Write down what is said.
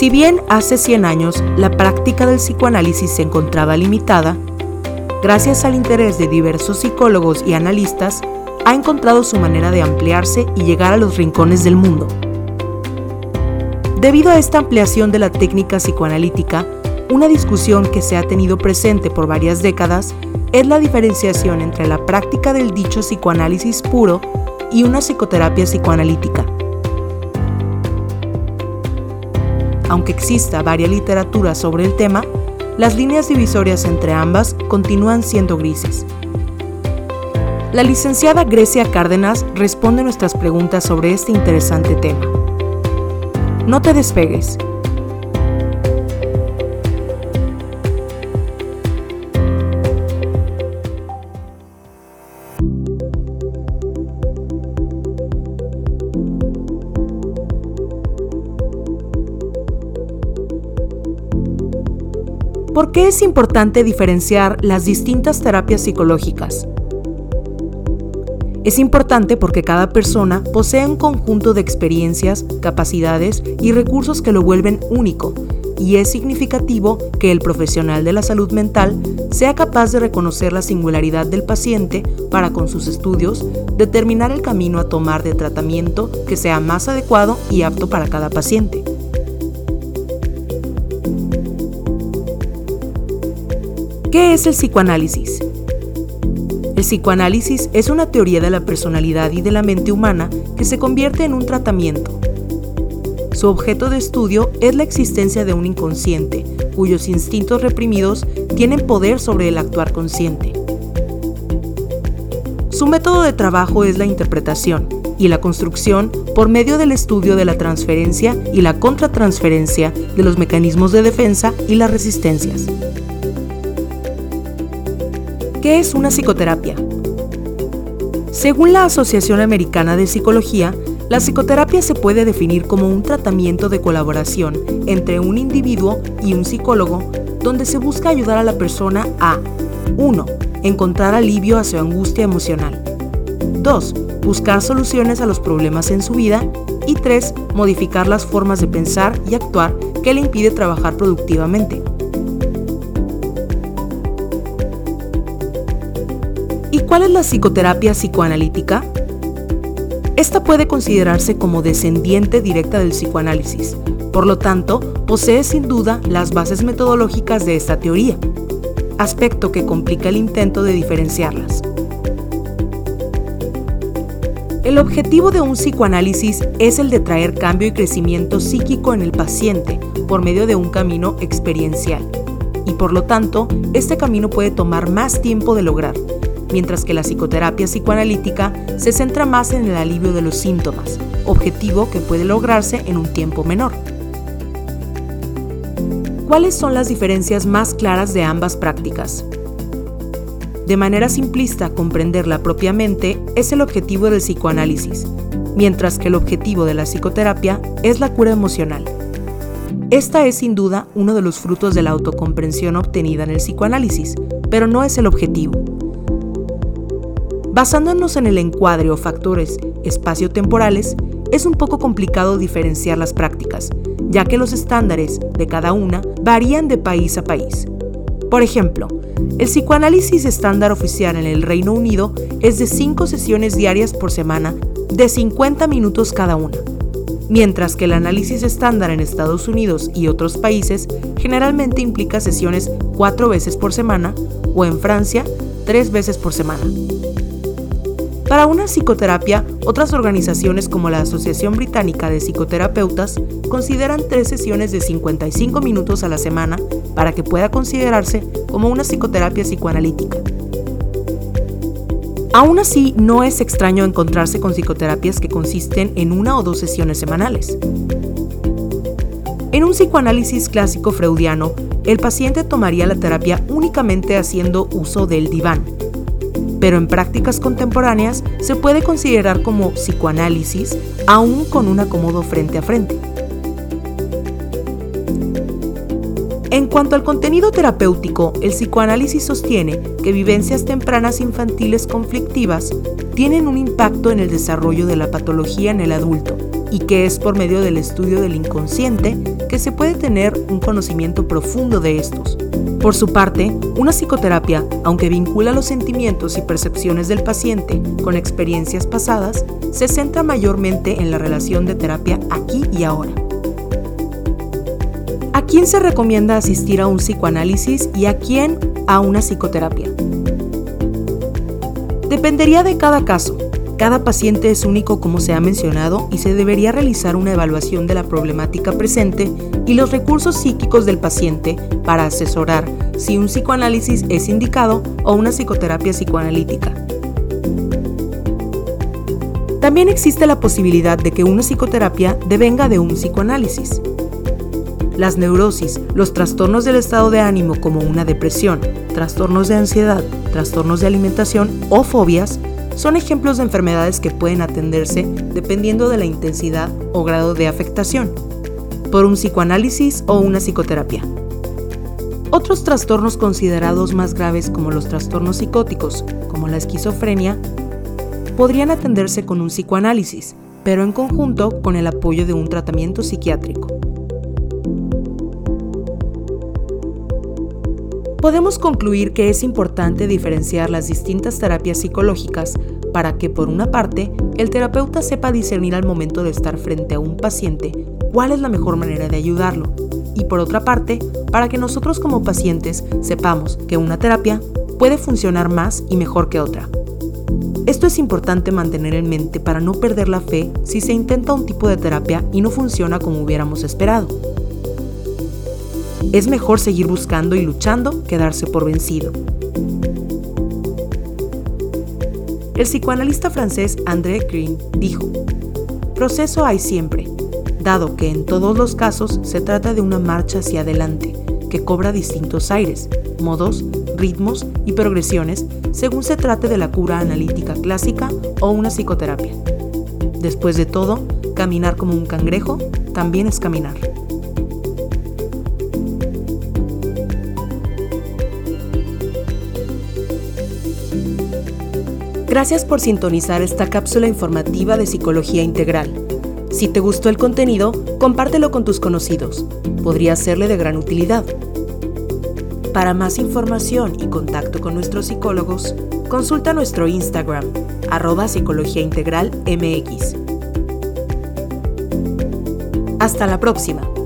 Si bien hace 100 años la práctica del psicoanálisis se encontraba limitada, gracias al interés de diversos psicólogos y analistas, ha encontrado su manera de ampliarse y llegar a los rincones del mundo. Debido a esta ampliación de la técnica psicoanalítica, una discusión que se ha tenido presente por varias décadas es la diferenciación entre la práctica del dicho psicoanálisis puro y una psicoterapia psicoanalítica. Aunque exista varias literatura sobre el tema, las líneas divisorias entre ambas continúan siendo grises. La licenciada Grecia Cárdenas responde nuestras preguntas sobre este interesante tema. No te despegues. ¿Por qué es importante diferenciar las distintas terapias psicológicas? Es importante porque cada persona posee un conjunto de experiencias, capacidades y recursos que lo vuelven único, y es significativo que el profesional de la salud mental sea capaz de reconocer la singularidad del paciente para con sus estudios determinar el camino a tomar de tratamiento que sea más adecuado y apto para cada paciente. ¿Qué es el psicoanálisis? El psicoanálisis es una teoría de la personalidad y de la mente humana que se convierte en un tratamiento. Su objeto de estudio es la existencia de un inconsciente, cuyos instintos reprimidos tienen poder sobre el actuar consciente. Su método de trabajo es la interpretación y la construcción por medio del estudio de la transferencia y la contratransferencia de los mecanismos de defensa y las resistencias. ¿Qué es una psicoterapia? Según la Asociación Americana de Psicología, la psicoterapia se puede definir como un tratamiento de colaboración entre un individuo y un psicólogo donde se busca ayudar a la persona a 1. Encontrar alivio a su angustia emocional. 2. Buscar soluciones a los problemas en su vida. Y 3. Modificar las formas de pensar y actuar que le impide trabajar productivamente. ¿Cuál es la psicoterapia psicoanalítica? Esta puede considerarse como descendiente directa del psicoanálisis, por lo tanto, posee sin duda las bases metodológicas de esta teoría, aspecto que complica el intento de diferenciarlas. El objetivo de un psicoanálisis es el de traer cambio y crecimiento psíquico en el paciente por medio de un camino experiencial, y por lo tanto, este camino puede tomar más tiempo de lograr, mientras que la psicoterapia psicoanalítica se centra más en el alivio de los síntomas, objetivo que puede lograrse en un tiempo menor. ¿Cuáles son las diferencias más claras de ambas prácticas? De manera simplista, comprenderla propiamente es el objetivo del psicoanálisis, mientras que el objetivo de la psicoterapia es la cura emocional. Esta es sin duda uno de los frutos de la autocomprensión obtenida en el psicoanálisis, pero no es el objetivo. Basándonos en el encuadre o factores espaciotemporales, es un poco complicado diferenciar las prácticas, ya que los estándares de cada una varían de país a país. Por ejemplo, el psicoanálisis estándar oficial en el Reino Unido es de 5 sesiones diarias por semana de 50 minutos cada una, mientras que el análisis estándar en Estados Unidos y otros países generalmente implica sesiones 4 veces por semana o en Francia 3 veces por semana. Para una psicoterapia, otras organizaciones como la Asociación Británica de Psicoterapeutas consideran tres sesiones de 55 minutos a la semana para que pueda considerarse como una psicoterapia psicoanalítica. Aún así, no es extraño encontrarse con psicoterapias que consisten en una o dos sesiones semanales. En un psicoanálisis clásico freudiano, el paciente tomaría la terapia únicamente haciendo uso del diván, pero en prácticas contemporáneas se puede considerar como psicoanálisis aún con un acomodo frente a frente. En cuanto al contenido terapéutico, el psicoanálisis sostiene que vivencias tempranas infantiles conflictivas tienen un impacto en el desarrollo de la patología en el adulto y que es por medio del estudio del inconsciente que se puede tener un conocimiento profundo de estos. Por su parte, una psicoterapia, aunque vincula los sentimientos y percepciones del paciente con experiencias pasadas, se centra mayormente en la relación de terapia aquí y ahora. ¿A quién se recomienda asistir a un psicoanálisis y a quién a una psicoterapia? Dependería de cada caso. Cada paciente es único como se ha mencionado y se debería realizar una evaluación de la problemática presente y los recursos psíquicos del paciente para asesorar si un psicoanálisis es indicado o una psicoterapia psicoanalítica. También existe la posibilidad de que una psicoterapia devenga de un psicoanálisis. Las neurosis, los trastornos del estado de ánimo como una depresión, trastornos de ansiedad, trastornos de alimentación o fobias son ejemplos de enfermedades que pueden atenderse dependiendo de la intensidad o grado de afectación, por un psicoanálisis o una psicoterapia. Otros trastornos considerados más graves como los trastornos psicóticos, como la esquizofrenia, podrían atenderse con un psicoanálisis, pero en conjunto con el apoyo de un tratamiento psiquiátrico. Podemos concluir que es importante diferenciar las distintas terapias psicológicas para que, por una parte, el terapeuta sepa discernir al momento de estar frente a un paciente cuál es la mejor manera de ayudarlo, y por otra parte, para que nosotros como pacientes sepamos que una terapia puede funcionar más y mejor que otra. Esto es importante mantener en mente para no perder la fe si se intenta un tipo de terapia y no funciona como hubiéramos esperado. Es mejor seguir buscando y luchando que darse por vencido. El psicoanalista francés André Green dijo, Proceso hay siempre, dado que en todos los casos se trata de una marcha hacia adelante, que cobra distintos aires, modos, ritmos y progresiones según se trate de la cura analítica clásica o una psicoterapia. Después de todo, caminar como un cangrejo también es caminar. Gracias por sintonizar esta cápsula informativa de Psicología Integral. Si te gustó el contenido, compártelo con tus conocidos. Podría serle de gran utilidad. Para más información y contacto con nuestros psicólogos, consulta nuestro Instagram, arroba Psicología Integral MX. Hasta la próxima.